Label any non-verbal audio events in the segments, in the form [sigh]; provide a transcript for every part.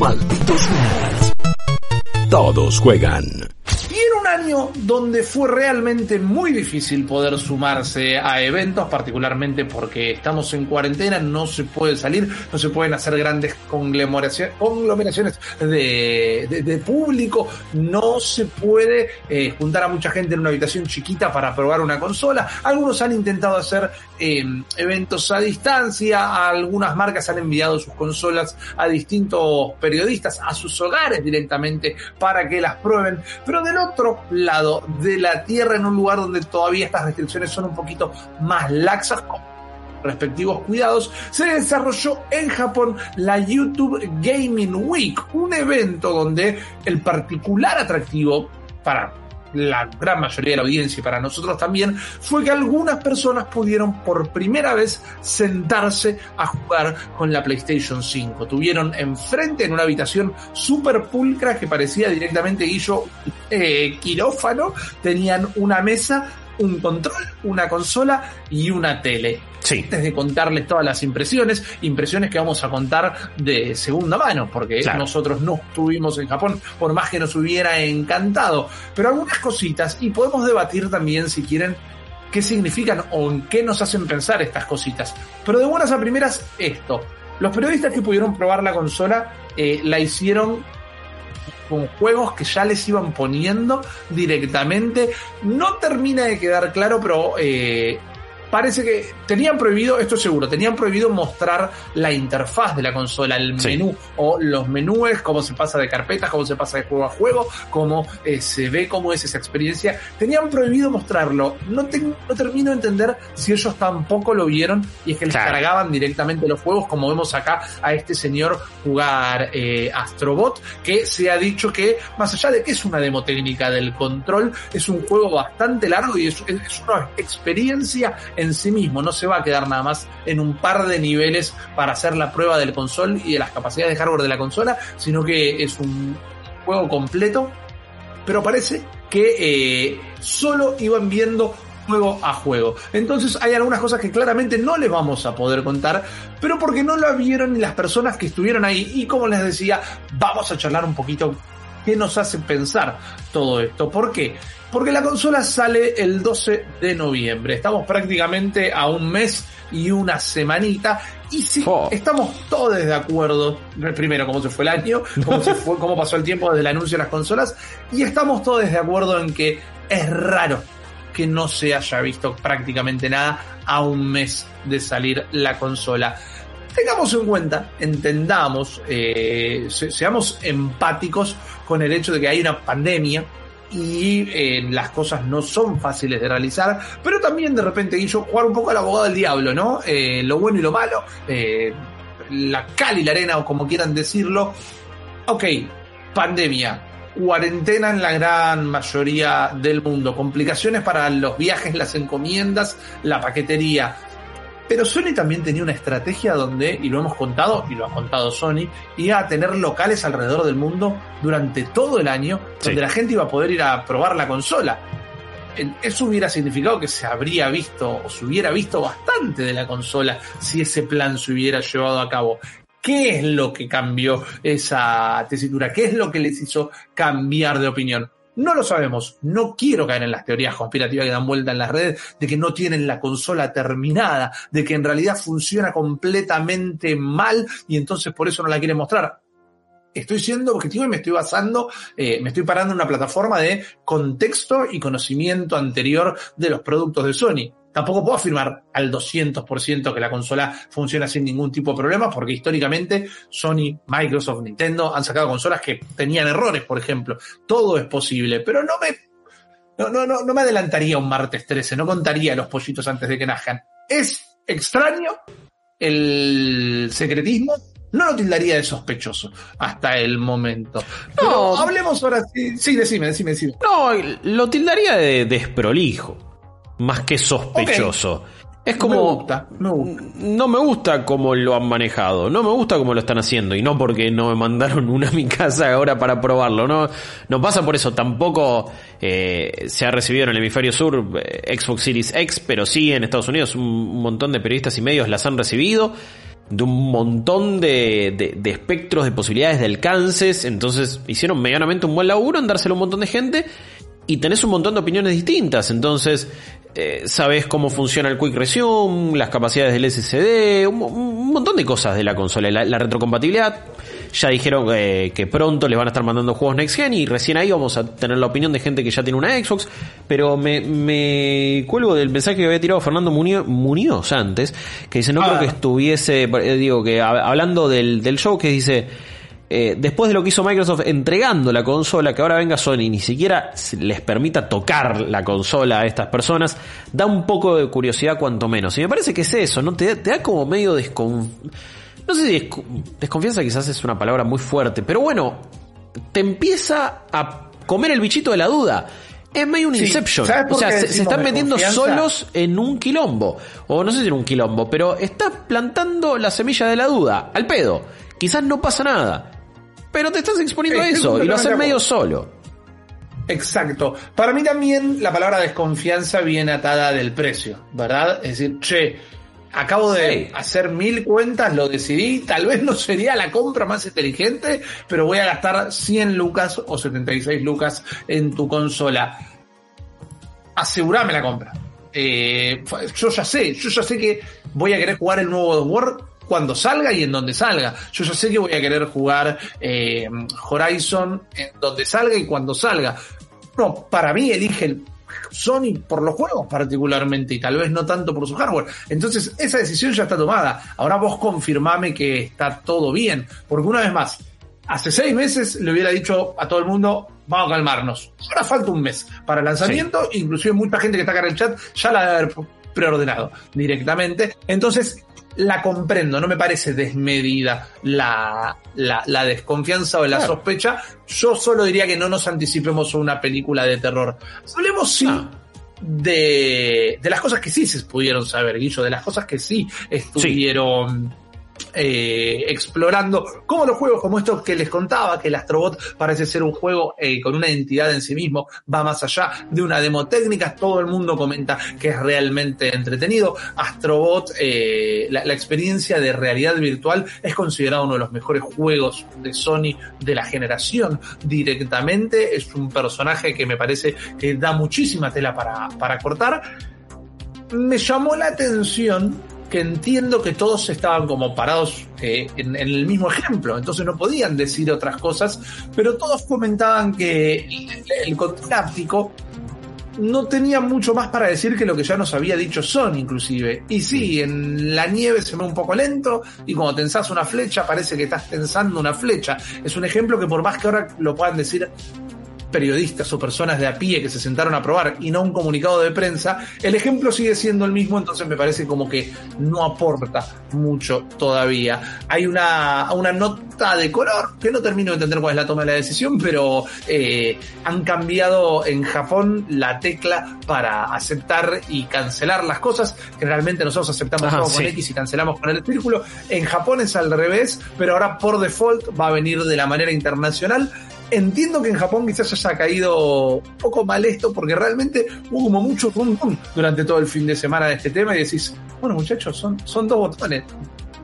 Malditos nerds. Todos juegan. Y en un año donde fue realmente muy difícil poder sumarse a eventos, particularmente porque estamos en cuarentena, no se puede salir, no se pueden hacer grandes conglomeraciones, de público, no se puede eh, juntar a mucha gente en una habitación chiquita para probar una consola. Algunos han intentado hacer eh, eventos a distancia, algunas marcas han enviado sus consolas a distintos periodistas, a sus hogares directamente para que las prueben, pero del otro lado de la Tierra, en un lugar donde todavía estas restricciones son un poquito más laxas, con respectivos cuidados, se desarrolló en Japón la YouTube Gaming Week, un evento donde el particular atractivo para la gran mayoría de la audiencia y para nosotros también fue que algunas personas pudieron por primera vez sentarse a jugar con la PlayStation 5. Tuvieron enfrente en una habitación super pulcra que parecía directamente Guillo eh, quirófano, tenían una mesa, un control, una consola y una tele. Sí. Antes de contarles todas las impresiones, impresiones que vamos a contar de segunda mano, porque Claro. nosotros no estuvimos en Japón, por más que nos hubiera encantado. Pero algunas cositas, y podemos debatir también si quieren qué significan o en qué nos hacen pensar estas cositas. Pero de buenas a primeras, esto. Los periodistas que pudieron probar la consola eh, la hicieron con juegos que ya les iban poniendo directamente. No termina de quedar claro, pero eh, parece que tenían prohibido, esto es seguro, tenían prohibido mostrar la interfaz de la consola, el Sí. menú o los menúes, cómo se pasa de carpetas, cómo se pasa de juego a juego, cómo eh, se ve cómo es esa experiencia. Tenían prohibido mostrarlo. No, te- no termino de entender si ellos tampoco lo vieron y es que les Claro. cargaban directamente los juegos, como vemos acá a este señor jugar eh, Astrobot, que se ha dicho que, más allá de que es una demo técnica del control, es un juego bastante largo y es, es una experiencia en sí mismo. No se va a quedar nada más en un par de niveles para hacer la prueba del console y de las capacidades de hardware de la consola, sino que es un juego completo pero parece que eh, solo iban viendo juego a juego. Entonces hay algunas cosas que claramente no les vamos a poder contar, pero porque no lo vieron ni las personas que estuvieron ahí. Y como les decía, vamos a charlar un poquito qué nos hace pensar todo esto. ¿Por qué? Porque la consola sale el 12 de noviembre. Estamos prácticamente a un mes y una semanita. Y sí, Oh. estamos todos de acuerdo. Primero, cómo se fue el año, cómo, se fue, cómo pasó el tiempo desde el anuncio de las consolas. Y estamos todos de acuerdo en que es raro que no se haya visto prácticamente nada a un mes de salir la consola. Tengamos en cuenta, entendamos, eh, se- seamos empáticos con el hecho de que hay una pandemia y eh, las cosas no son fáciles de realizar, pero también de repente, Guillo, jugar un poco al abogado del diablo, ¿no? Eh, lo bueno y lo malo, la cal y la arena, o como quieran decirlo. Ok, pandemia, cuarentena en la gran mayoría del mundo, complicaciones para los viajes, las encomiendas, la paquetería. Pero Sony también tenía una estrategia donde, y lo hemos contado, y lo ha contado Sony, iba a tener locales alrededor del mundo durante todo el año, donde la gente iba a poder ir a probar la consola. Eso hubiera significado que se habría visto, o se hubiera visto bastante de la consola si ese plan se hubiera llevado a cabo. ¿Qué es lo que cambió esa tesitura? ¿Qué es lo que les hizo cambiar de opinión? No lo sabemos. No quiero caer en las teorías conspirativas que dan vuelta en las redes de que no tienen la consola terminada, de que en realidad funciona completamente mal y entonces por eso no la quieren mostrar. Estoy siendo objetivo y me estoy basando, eh, me estoy parando en una plataforma de contexto y conocimiento anterior de los productos de Sony. Tampoco puedo afirmar al 200% que la consola funciona sin ningún tipo de problema, porque históricamente Sony, Microsoft, Nintendo han sacado consolas que tenían errores, por ejemplo. Todo es posible, pero no me, no, no, no, no me adelantaría un martes 13, no contaría los pollitos antes de que nazcan. Es extraño el secretismo, no lo tildaría de sospechoso hasta el momento. Pero No. hablemos ahora sí, sí, decime, decime, decime. No, lo tildaría de desprolijo, más que sospechoso. Es como... Me gusta, me gusta. No me gusta cómo lo han manejado, no me gusta cómo lo están haciendo y no porque no me mandaron una a mi casa ahora para probarlo, no, no pasa por eso, tampoco eh, se ha recibido en el hemisferio sur eh, Xbox Series X, pero sí en Estados Unidos un, un montón de periodistas y medios las han recibido de un montón de, de, de, espectros, de posibilidades, de alcances. Entonces hicieron medianamente un buen laburo en dárselo a un montón de gente. Y tenés un montón de opiniones distintas. Entonces, eh, sabes cómo funciona el Quick Resume, las capacidades del SSD, un, un montón de cosas de la consola. La, la retrocompatibilidad. Ya dijeron eh, que pronto les van a estar mandando juegos Next Gen y recién ahí vamos a tener la opinión de gente que ya tiene una Xbox. Pero me, me cuelgo del mensaje que había tirado Fernando Muñoz, Muñoz antes, que dice, no Ah. creo que estuviese, eh, digo, que hab- hablando del, del show, que dice, eh, después de lo que hizo Microsoft entregando la consola, que ahora venga Sony y ni siquiera les permita tocar la consola a estas personas, da un poco de curiosidad cuanto menos. Y me parece que es eso, ¿no? Te, te da como medio descon... No sé si desco- desconfianza quizás es una palabra muy fuerte, pero bueno, te empieza a comer el bichito de la duda. Es medio un Sí, Inception. ¿sabes por O sea, se, se están metiendo desconfianza? solos en un quilombo. O no sé si en un quilombo, pero estás plantando la semilla de la duda. Al pedo. Quizás no pasa nada. Pero te estás exponiendo a eso y lo haces medio solo. Exacto. Para mí también la palabra desconfianza viene atada del precio, ¿verdad? Es decir, che, acabo de Sí. hacer mil cuentas, lo decidí, tal vez no sería la compra más inteligente, pero voy a gastar 100 lucas o 76 lucas en tu consola. Asegurame la compra. Eh, yo ya sé, yo ya sé que voy a querer jugar el nuevo God of War cuando salga y en donde salga. Yo ya sé que voy a querer jugar eh, Horizon en donde salga y cuando salga. No, para mí elige el Sony por los juegos particularmente y tal vez no tanto por su hardware. Entonces esa decisión ya está tomada. Ahora vos confirmame que está todo bien. Porque una vez más, hace seis meses le hubiera dicho a todo el mundo, vamos a calmarnos. Ahora falta un mes para el lanzamiento, inclusive mucha gente que está acá en el chat ya la debe haber preordenado directamente. Entonces, la comprendo, no me parece desmedida la, la, la desconfianza o la Claro. sospecha. Yo solo diría que no nos anticipemos a una película de terror. Hablemos sí Ah. de, de las cosas que sí se pudieron saber, Guillo, de las cosas que sí estuvieron eh, explorando, como los juegos como estos que les contaba, que el Astrobot parece ser un juego eh, con una identidad en sí mismo, va más allá de una demo técnica, todo el mundo comenta que es realmente entretenido. Astrobot, eh, la, la experiencia de realidad virtual es considerado uno de los mejores juegos de Sony de la generación directamente, es un personaje que me parece que da muchísima tela para, para cortar. Me llamó la atención que entiendo que todos estaban como parados eh, en, el mismo ejemplo, entonces no podían decir otras cosas, pero todos comentaban que el, el no tenía mucho más para decir que lo que ya nos había dicho Sony inclusive. Y sí, en la nieve se ve un poco lento y cuando tensás una flecha parece que estás tensando una flecha. Es un ejemplo que por más que ahora lo puedan decir periodistas o personas de a pie que se sentaron a probar y no un comunicado de prensa, el ejemplo sigue siendo el mismo, entonces me parece como que no aporta mucho todavía. Hay una, una nota de color que no termino de entender cuál es la toma de la decisión, pero eh, han cambiado en Japón la tecla para aceptar y cancelar las cosas. Generalmente nosotros aceptamos Ajá, todo con. X y cancelamos con el círculo. En Japón es al revés, pero ahora por default va a venir de la manera internacional. Entiendo que en Japón quizás haya caído un poco mal esto porque realmente hubo como mucho rum durante todo el fin de semana de este tema y decís, bueno muchachos, son, son dos botones.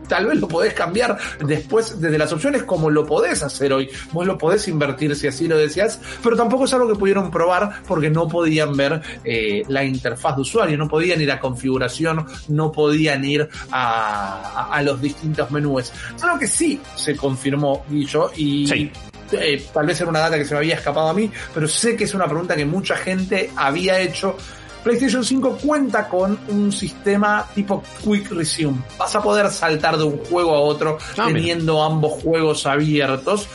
Tal vez lo podés cambiar después desde las opciones como lo podés hacer hoy. Vos lo podés invertir si así lo deseas, pero tampoco es algo que pudieron probar porque no podían ver eh, la interfaz de usuario, no podían ir a configuración, no podían ir a, a- los distintos menús. Solo que sí se confirmó, Guillo, y Sí. Eh, tal vez era una data que se me había escapado a mí, pero sé que es una pregunta que mucha gente había hecho. PlayStation 5 cuenta con un sistema tipo Quick Resume. Vas a poder saltar de un juego a otro Ah, mira. teniendo ambos juegos abiertos.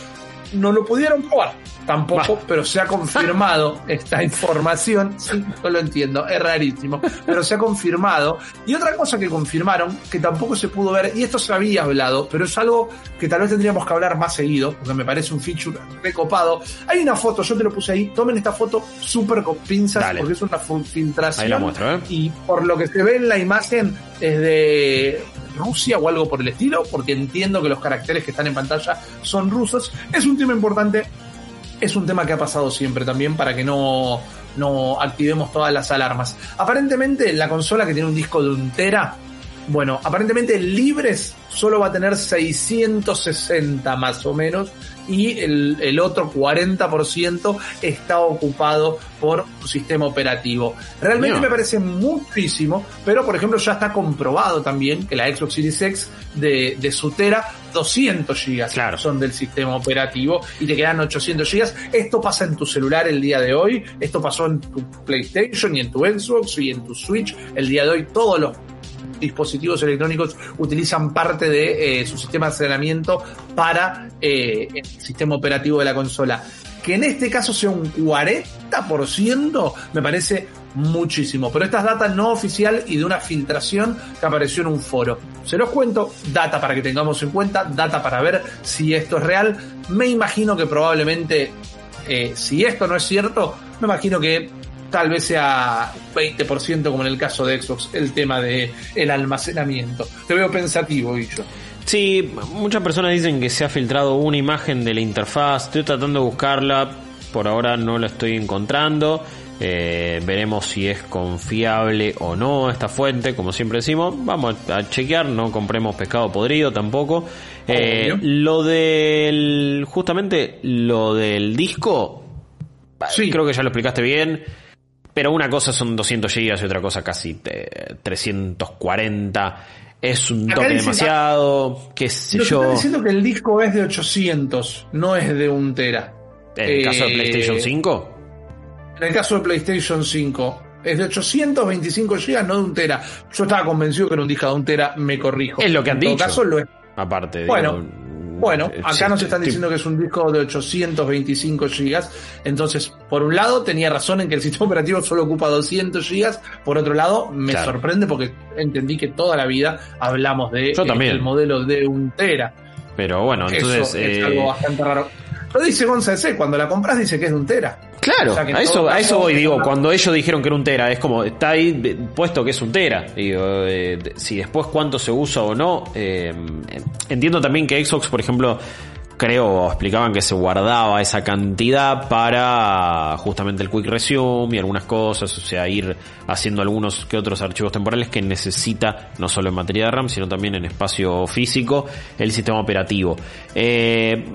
No lo pudieron probar tampoco, Bah. pero se ha confirmado [laughs] esta información. Sí, yo lo entiendo, es rarísimo, pero se ha confirmado. Y otra cosa que confirmaron, que tampoco se pudo ver, y esto se había hablado, pero es algo que tal vez tendríamos que hablar más seguido, porque me parece un feature recopado. Hay una foto, yo te lo puse ahí, tomen esta foto súper con pinzas, Dale. porque es una filtración. Ahí la muestro, ¿eh? Y por lo que se ve en la imagen es de Rusia o algo por el estilo, porque entiendo que los caracteres que están en pantalla son rusos. Es un tema importante, es un tema que ha pasado siempre también para que no, no activemos todas las alarmas. Aparentemente la consola que tiene un disco de un tera Bueno, aparentemente libres solo va a tener 660 más o menos y el, el otro 40% está ocupado por un sistema operativo. Realmente me parece muchísimo, pero por ejemplo ya está comprobado también que la Xbox Series X de, de su tera 200 gigas Claro. son del sistema operativo y te quedan 800 gigas. Esto pasa en tu celular el día de hoy, esto pasó en tu PlayStation y en tu Xbox y en tu Switch el día de hoy. Todos los dispositivos electrónicos utilizan parte de eh, su sistema de almacenamiento para eh, el sistema operativo de la consola. Que en este caso sea un 40% me parece muchísimo. Pero esta es data no oficial y de una filtración que apareció en un foro. Se los cuento, data para que tengamos en cuenta, data para ver si esto es real. Me imagino que probablemente, eh, si esto no es cierto, me imagino que tal vez sea 20% como en el caso de Xbox el tema de el almacenamiento. Te veo pensativo, Guillo. Sí, muchas personas dicen que se ha filtrado una imagen de la interfaz. Estoy tratando de buscarla. Por ahora no la estoy encontrando. Eh, veremos si es confiable o no esta fuente. Como siempre decimos, vamos a chequear. No compremos pescado podrido tampoco. Eh, lo del. Justamente lo del disco. Sí. Creo que ya lo explicaste bien. Pero una cosa son 200 gigas y otra cosa casi eh, 340. Es un Acá toque demasiado. Qué sé Lo que yo. están diciendo que el disco es de 800, no es de un tera. En el caso de Eh, PlayStation 5. En el caso de PlayStation 5, es de 825 GB, no de un tera. Yo estaba convencido que era un disco de un tera, me corrijo. Es lo que han en todo dicho. caso, lo es. Aparte. Bueno, digo, Bueno, eh, acá sí, nos están diciendo que es un disco de 825 GB. Entonces, por un lado, tenía razón en que el [laughs] sistema operativo solo ocupa 200 GB. Por otro lado, me Claro. sorprende porque entendí que toda la vida hablamos de Yo eh, también. el modelo de un tera. Pero bueno, entonces. Eso es eh, algo bastante raro. Lo dice González, cuando la compras dice que es de un tera. Claro, O sea a eso, a eso voy, digo, una- cuando ellos dijeron que era un tera, es como, está ahí puesto que es un tera. Digo, eh, si después cuánto se usa o no. eh, entiendo también que Xbox, por ejemplo, creo, explicaban que se guardaba esa cantidad para justamente el Quick Resume y algunas cosas, o sea, ir haciendo algunos que otros archivos temporales que necesita, no solo en materia de RAM, sino también en espacio físico, el sistema operativo. Eh,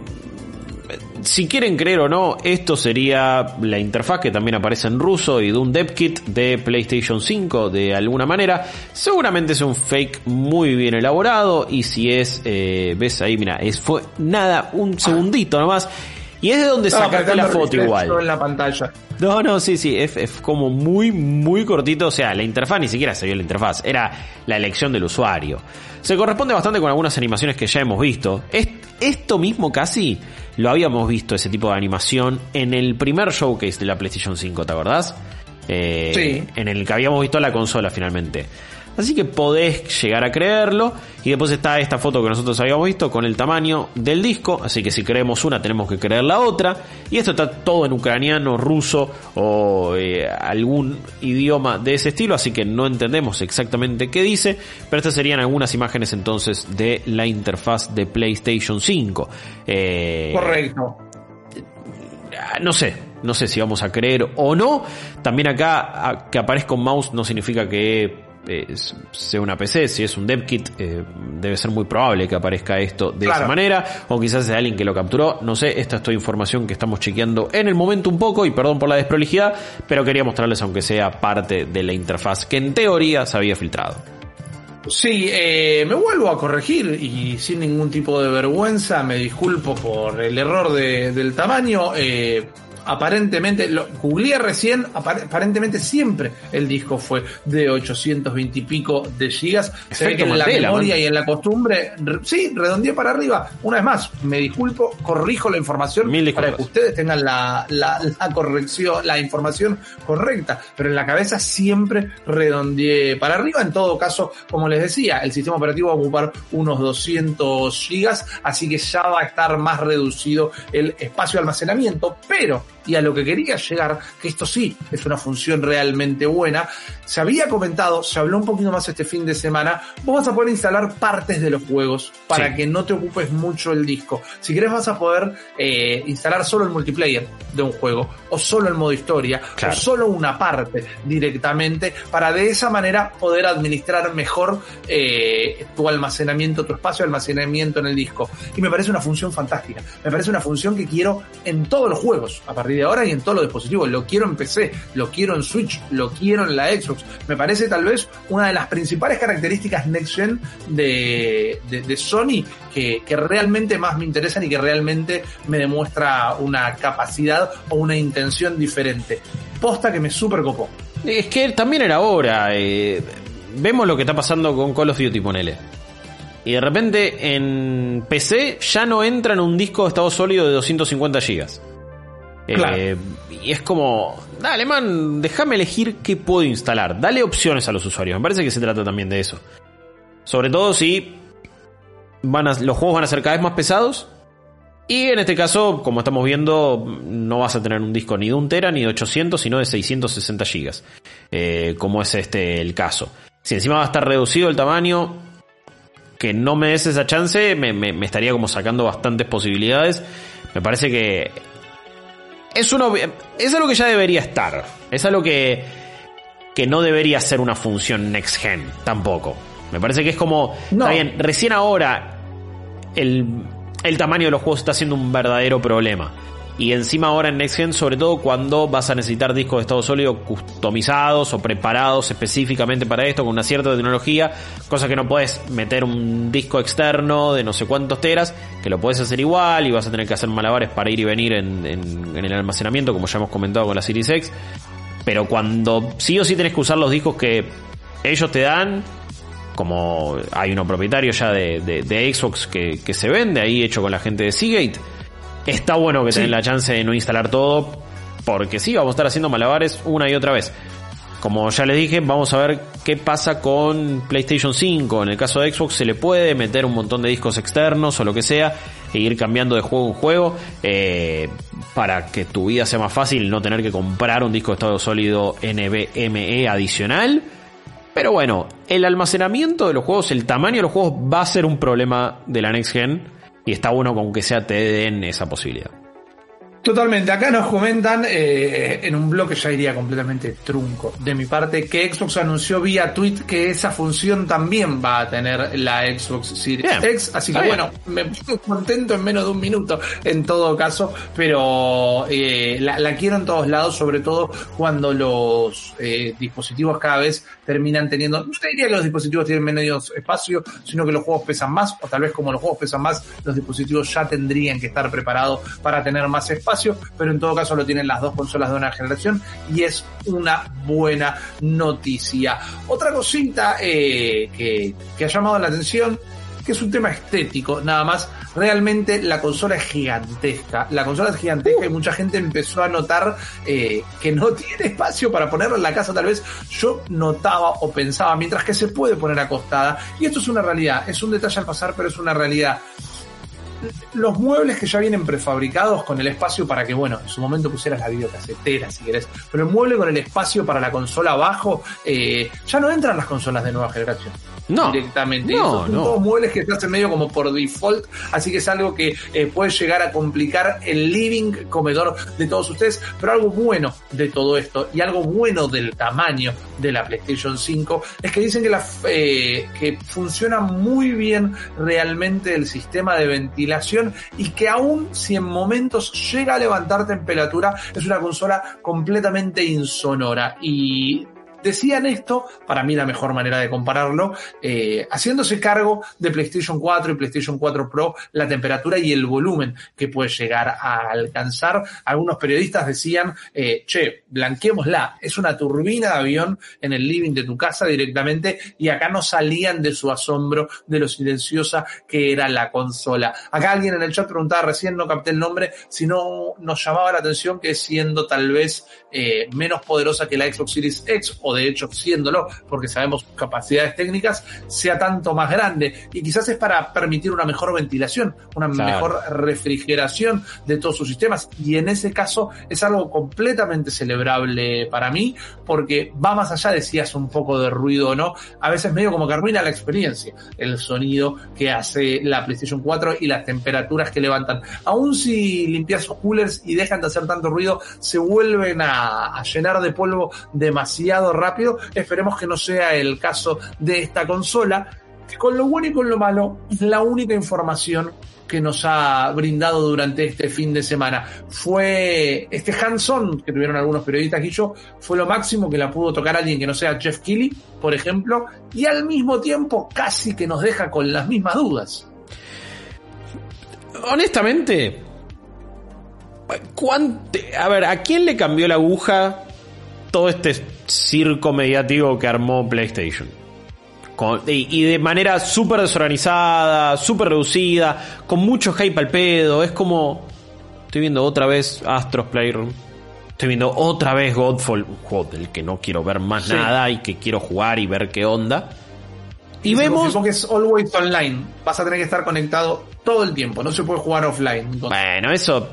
si quieren creer o no, esto sería la interfaz que también aparece en ruso y de un DevKit de PlayStation 5 de alguna manera. Seguramente es un fake muy bien elaborado y si es, eh, ves ahí, mira, es fue nada, un segundito nomás. Y es de donde sacaste la foto igual. en la pantalla. No, no, sí, sí, es, es como muy, muy cortito. O sea, la interfaz ni siquiera se vio la interfaz, era la elección del usuario. Se corresponde bastante con algunas animaciones que ya hemos visto. Es- esto mismo casi lo habíamos visto, ese tipo de animación, en el primer showcase de la PlayStation 5, ¿te acordás? Eh, Sí. En el que habíamos visto la consola finalmente. Así que podés llegar a creerlo. Y después está esta foto que nosotros habíamos visto con el tamaño del disco. Así que si creemos una, tenemos que creer la otra. Y esto está todo en ucraniano, ruso o eh, algún idioma de ese estilo. Así que no entendemos exactamente qué dice. Pero estas serían algunas imágenes entonces de la interfaz de PlayStation 5. Eh, Correcto. Ah, no sé, no sé si vamos a creer o no. También acá que aparezca un mouse no significa que eh, sea una PC, si es un DevKit eh, debe ser muy probable que aparezca esto de Claro. esa manera, o quizás sea alguien que lo capturó, no sé, esta es toda información que estamos chequeando en el momento un poco y perdón por la desprolijidad, pero quería mostrarles aunque sea parte de la interfaz que en teoría se había filtrado. Sí, eh, me vuelvo a corregir y sin ningún tipo de vergüenza me disculpo por el error de- del tamaño. eh, aparentemente, lo googleé recién, apar- aparentemente siempre el disco fue de 820 y pico de gigas. Se ve que en la memoria man. y en la costumbre, re- sí, redondeé para arriba. Una vez más, me disculpo, corrijo la información Mil para que ustedes tengan la, la, la corrección, la información correcta, pero en la cabeza siempre redondeé para arriba. En todo caso, como les decía, el sistema operativo va a ocupar unos 200 gigas, así que ya va a estar más reducido el espacio de almacenamiento, pero y a lo que quería llegar, que esto sí es una función realmente buena, se había comentado, se habló un poquito más este fin de semana, vos vas a poder instalar partes de los juegos para Sí. que no te ocupes mucho el disco. Si querés vas a poder eh, instalar solo el multiplayer de un juego, o solo el modo historia, Claro. o solo una parte directamente, para de esa manera poder administrar mejor eh, tu almacenamiento, tu espacio de almacenamiento en el disco. Y me parece una función fantástica. Me parece una función que quiero en todos los juegos, a partir de ahora y en todos los dispositivos. Lo quiero en PC, lo quiero en Switch, lo quiero en la Xbox. Me parece tal vez una de las principales características Next Gen de, Sony que, que realmente más me interesan y que realmente me demuestra una capacidad o una intención diferente. Posta que me super copó. Es que también era hora. eh, vemos lo que está pasando con Call of Duty, ponele. Y de repente en PC ya no entra en un disco de estado sólido de 250 gigas. Eh, y es como, dale man, déjame elegir qué puedo instalar. Dale opciones a los usuarios. Me parece que se trata también de eso. Sobre todo si los juegos van a ser cada vez más pesados. Y en este caso, como estamos viendo, no vas a tener un disco ni de un tera ni de 800, sino de 660 gigas. Eh, como es este el caso. Si encima va a estar reducido el tamaño, que no me des esa chance, me estaría como sacando bastantes posibilidades. Me parece que es uno es algo que ya debería estar. Es algo que que no debería ser una función next gen tampoco. Me parece que es como No. está bien, recién ahora el el tamaño de los juegos está siendo un verdadero problema. Y encima ahora en Next Gen, sobre todo cuando vas a necesitar discos de estado sólido customizados o preparados específicamente para esto, con una cierta tecnología, cosa que no puedes meter un disco externo de no sé cuántos teras, que lo puedes hacer igual y vas a tener que hacer malabares para ir y venir en, el almacenamiento, como ya hemos comentado con la Series X. Pero cuando sí o sí tenés que usar los discos que ellos te dan, como hay uno propietario ya de Xbox que, que se vende ahí hecho con la gente de Seagate, está bueno que Sí. tenés la chance de no instalar todo, porque sí, vamos a estar haciendo malabares una y otra vez. Como ya les dije, vamos a ver qué pasa con PlayStation 5. En el caso de Xbox se le puede meter un montón de discos externos o lo que sea e ir cambiando de juego en juego eh, para que tu vida sea más fácil, no tener que comprar un disco de estado sólido NVMe adicional. Pero bueno, el almacenamiento de los juegos, el tamaño de los juegos va a ser un problema de la Next Gen y está bueno con que sea te den esa posibilidad. Totalmente, acá nos comentan eh, en un bloque ya iría completamente trunco de mi parte que Xbox anunció vía tweet que esa función también va a tener la Xbox Series Bien, X, así que bien. bueno, me puse contento en menos de un minuto en todo caso, pero eh, la, la quiero en todos lados, sobre todo cuando los eh, dispositivos cada vez terminan teniendo, no te diría que los dispositivos tienen menos espacio, sino que los juegos pesan más, o tal vez como los juegos pesan más, los dispositivos ya tendrían que estar preparados para tener más espacio, pero en todo caso lo tienen las dos consolas de una generación y es una buena noticia. Otra cosita eh, que, que ha llamado la atención que es un tema estético, nada más. Realmente la consola es gigantesca. La consola es gigantesca y mucha gente empezó a notar eh, que no [laughs] tiene espacio para ponerla en la casa. Tal vez yo notaba o pensaba, mientras que se puede poner acostada. Y esto es una realidad. Es un detalle al pasar, pero es una realidad los muebles que ya vienen prefabricados con el espacio para que, bueno, en su momento pusieras la videocasetera si querés, pero el mueble con el espacio para la consola abajo, eh, ya no entran las consolas de nueva generación. No, directamente. no, Esos son no. todos muebles que se hacen medio como por default, así que es algo que eh, puede llegar a complicar el living comedor de todos ustedes, pero algo bueno de todo esto y algo bueno del tamaño de la PlayStation 5 es que dicen que, la, eh, que funciona muy bien realmente el sistema de ventilación y que aún si en momentos llega a levantar temperatura es una consola completamente insonora y Decían esto, para mí la mejor manera de compararlo, eh, haciéndose cargo de PlayStation 4 y PlayStation 4 Pro, la temperatura y el volumen que puede llegar a alcanzar. Algunos periodistas decían, eh, che, blanqueémosla, es una turbina de avión en el living de tu casa directamente y acá no salían de su asombro de lo silenciosa que era la consola. Acá alguien en el chat preguntaba recién, no capté el nombre, si no nos llamaba la atención que siendo tal vez eh, menos poderosa que la Xbox Series X o de hecho siéndolo, porque sabemos sus capacidades técnicas, sea tanto más grande. Y quizás es para permitir una mejor ventilación, una mejor refrigeración de todos sus sistemas. Y en ese caso es algo completamente celebrable para mí, porque va más allá de si hace un poco de ruido o no. A veces medio como que arruina la experiencia, el sonido que hace la PlayStation 4 y las temperaturas que levantan. Aún si limpias sus coolers y dejan de hacer tanto ruido, se vuelven a, a llenar de polvo demasiado rápido. Esperemos que no sea el caso de esta consola, que con lo bueno y con lo malo es la única información que nos ha brindado durante este fin de semana. Fue este hands-on que tuvieron algunos periodistas y yo, fue lo máximo que la pudo tocar alguien que no sea Jeff Keighley, por ejemplo, y al mismo tiempo casi que nos deja con las mismas dudas. Honestamente, a ver, ¿a quién le cambió la aguja todo este circo mediático que armó PlayStation? y, de manera súper desorganizada, súper reducida, con mucho hype al pedo. Es como. Estoy viendo otra vez Astros Playroom. Estoy viendo otra vez Godfall, un juego del que no quiero ver más nada y que quiero jugar y ver qué onda. Y, vemos. que es always online. Vas a tener que estar conectado todo el tiempo. No se puede jugar offline. Bueno, eso.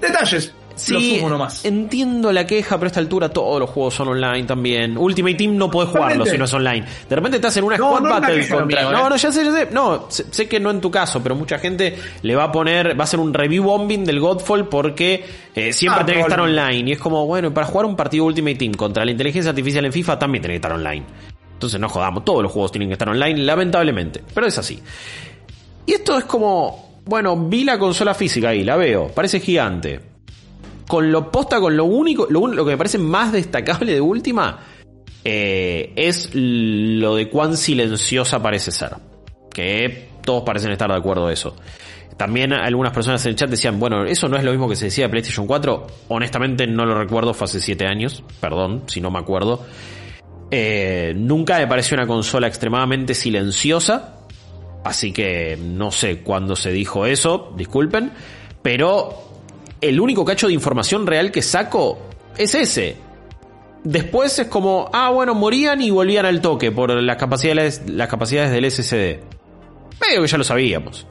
Detalles. Sí, entiendo la queja, pero a esta altura todos los juegos son online también. Ultimate Team no puedes jugarlo si no es online. De repente estás en una squad battle contra. no, ¿eh? no, ya sé, ya sé. No, sé, que no en tu caso, pero mucha gente le va a poner, va a hacer un review bombing del Godfall porque eh, siempre ah, tiene que estar online. Y es como, bueno, para jugar un partido Ultimate Team contra la inteligencia artificial en FIFA también tiene que estar online. Entonces no jodamos, todos los juegos tienen que estar online, lamentablemente. Pero es así. Y esto es como, bueno, vi la consola física ahí, la veo, parece gigante con lo posta, con lo único, lo, que me parece más destacable de última, eh, es lo de cuán silenciosa parece ser. Que todos parecen estar de acuerdo de eso. También algunas personas en el chat decían, bueno, eso no es lo mismo que se decía de PlayStation 4. Honestamente no lo recuerdo, fue hace 7 años, perdón si no me acuerdo. Eh, nunca me pareció una consola extremadamente silenciosa. Así que no sé cuándo se dijo eso, disculpen. Pero el único cacho de información real que saco es ese. Después es como, ah, bueno, morían y volvían al toque por las capacidades, las capacidades del SSD. Medio que ya lo sabíamos.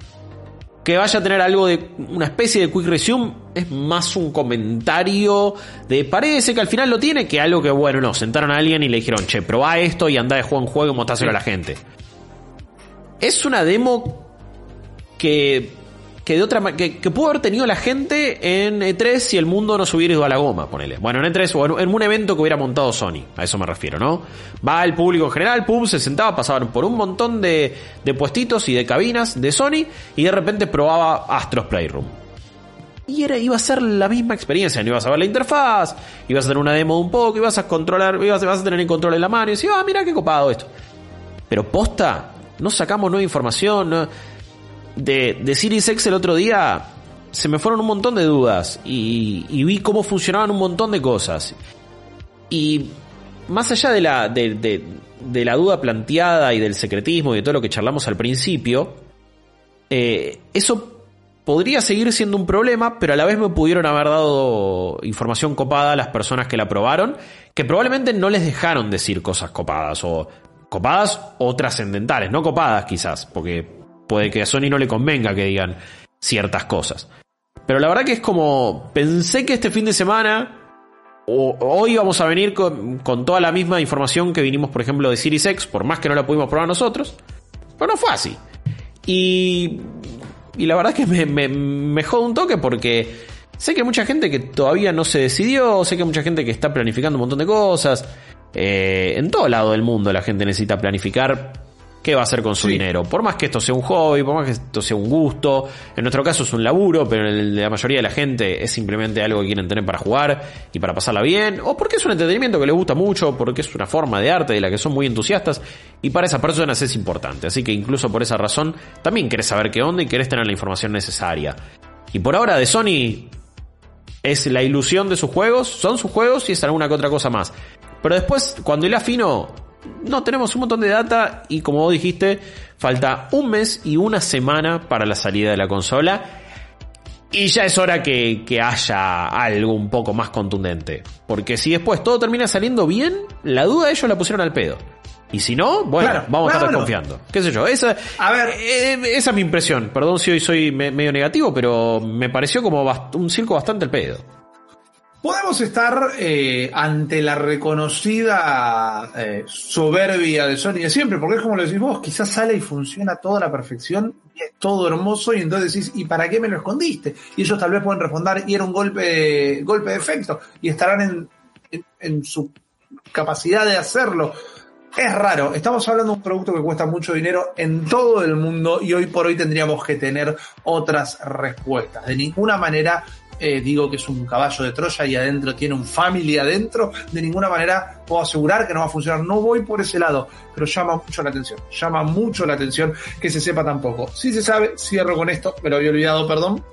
Que vaya a tener algo de una especie de quick resume es más un comentario de parece que al final lo tiene que algo que, bueno, no, sentaron a alguien y le dijeron, che, probá esto y anda de juego en juego y mostráselo a la gente. Es una demo que que de otra que, que pudo haber tenido la gente en E3 si el mundo no se hubiera ido a la goma, ponele. Bueno, en E3 o en, un evento que hubiera montado Sony, a eso me refiero, ¿no? Va el público en general, pum, se sentaba, pasaban por un montón de, de puestitos y de cabinas de Sony y de repente probaba Astros Playroom. Y era, iba a ser la misma experiencia, no ibas a ver la interfaz, ibas a hacer una demo de un poco, ibas a controlar, ibas, a tener el control en la mano y decías, ah, mira qué copado esto. Pero posta, no sacamos nueva información, no, de, de Series X el otro día se me fueron un montón de dudas y, vi cómo funcionaban un montón de cosas. Y más allá de la, de, la duda planteada y del secretismo y de todo lo que charlamos al principio, eh, eso podría seguir siendo un problema, pero a la vez me pudieron haber dado información copada a las personas que la probaron, que probablemente no les dejaron decir cosas copadas o copadas o trascendentales, no copadas quizás, porque puede que a Sony no le convenga que digan ciertas cosas. Pero la verdad que es como, pensé que este fin de semana, o, hoy vamos a venir con, toda la misma información que vinimos, por ejemplo, de Series X, por más que no la pudimos probar nosotros, pero no fue así. Y, y la verdad que me, me, jode un toque porque sé que hay mucha gente que todavía no se decidió, sé que hay mucha gente que está planificando un montón de cosas. Eh, en todo lado del mundo la gente necesita planificar qué va a hacer con su dinero. Por más que esto sea un hobby, por más que esto sea un gusto, en nuestro caso es un laburo, pero en la mayoría de la gente es simplemente algo que quieren tener para jugar y para pasarla bien, o porque es un entretenimiento que les gusta mucho, porque es una forma de arte de la que son muy entusiastas, y para esas personas es importante. Así que incluso por esa razón también querés saber qué onda y querés tener la información necesaria. Y por ahora de Sony es la ilusión de sus juegos, son sus juegos y es alguna que otra cosa más. Pero después, cuando el afino no, tenemos un montón de data y como vos dijiste, falta un mes y una semana para la salida de la consola. Y ya es hora que, que, haya algo un poco más contundente. Porque si después todo termina saliendo bien, la duda ellos la pusieron al pedo. Y si no, bueno, vamos a estar desconfiando. ¿Qué sé yo? Esa, a ver, eh, esa es mi impresión. Perdón si hoy soy medio negativo, pero me pareció como un circo bastante al pedo. Podemos estar eh, ante la reconocida eh, soberbia de Sony de siempre, porque es como lo decís vos, quizás sale y funciona toda la perfección, y es todo hermoso, y entonces decís, ¿y para qué me lo escondiste? Y ellos tal vez pueden responder, y era un golpe, golpe de efecto, y estarán en, en, en su capacidad de hacerlo. Es raro, estamos hablando de un producto que cuesta mucho dinero en todo el mundo y hoy por hoy tendríamos que tener otras respuestas. De ninguna manera eh, digo que es un caballo de Troya y adentro tiene un family adentro, de ninguna manera puedo asegurar que no va a funcionar. No voy por ese lado, pero llama mucho la atención. Llama mucho la atención que se sepa tampoco. Si se sabe, cierro con esto, me lo había olvidado, perdón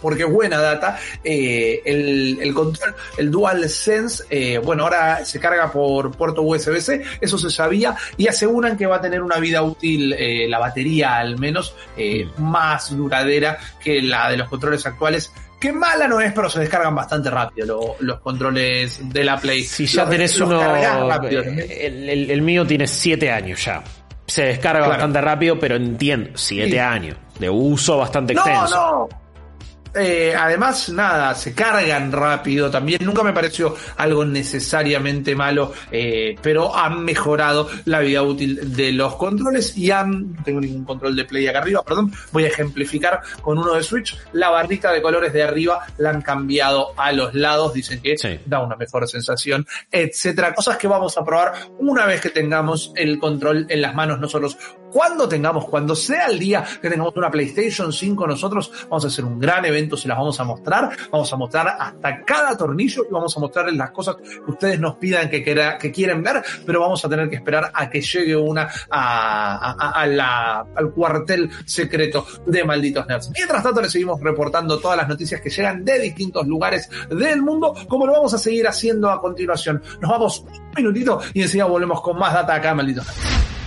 porque es buena data. Eh, el, el, control, el DualSense, eh, bueno, ahora se carga por puerto USB-C, eso se sabía, y aseguran que va a tener una vida útil, eh, la batería al menos, más duradera que la de los controles actuales. Que mala no es, pero se descargan bastante rápido los controles de la Play. Si ya tenés uno. El, el, mío tiene 7 años ya. Se descarga bastante rápido, pero entiendo, 7 años de uso bastante extenso. No, no. Eh, además, nada, se cargan rápido también. Nunca me pareció algo necesariamente malo, eh, pero han mejorado la vida útil de los controles y han, no tengo ningún control de play acá arriba, perdón, voy a ejemplificar con uno de Switch. La barrita de colores de arriba la han cambiado a los lados, dicen que da una mejor sensación, etcétera. Cosas que vamos a probar una vez que tengamos el control en las manos nosotros. Cuando tengamos, cuando sea el día que tengamos una PlayStation 5 nosotros, vamos a hacer un gran evento se las vamos a mostrar. Vamos a mostrar hasta cada tornillo y vamos a mostrarles las cosas que ustedes nos pidan que, que quieren ver, pero vamos a tener que esperar a que llegue una al cuartel secreto de Malditos Nerds. Mientras tanto, les seguimos reportando todas las noticias que llegan de distintos lugares del mundo, como lo vamos a seguir haciendo a continuación. Nos vamos un minutito y enseguida volvemos con más data acá, Malditos Nerds.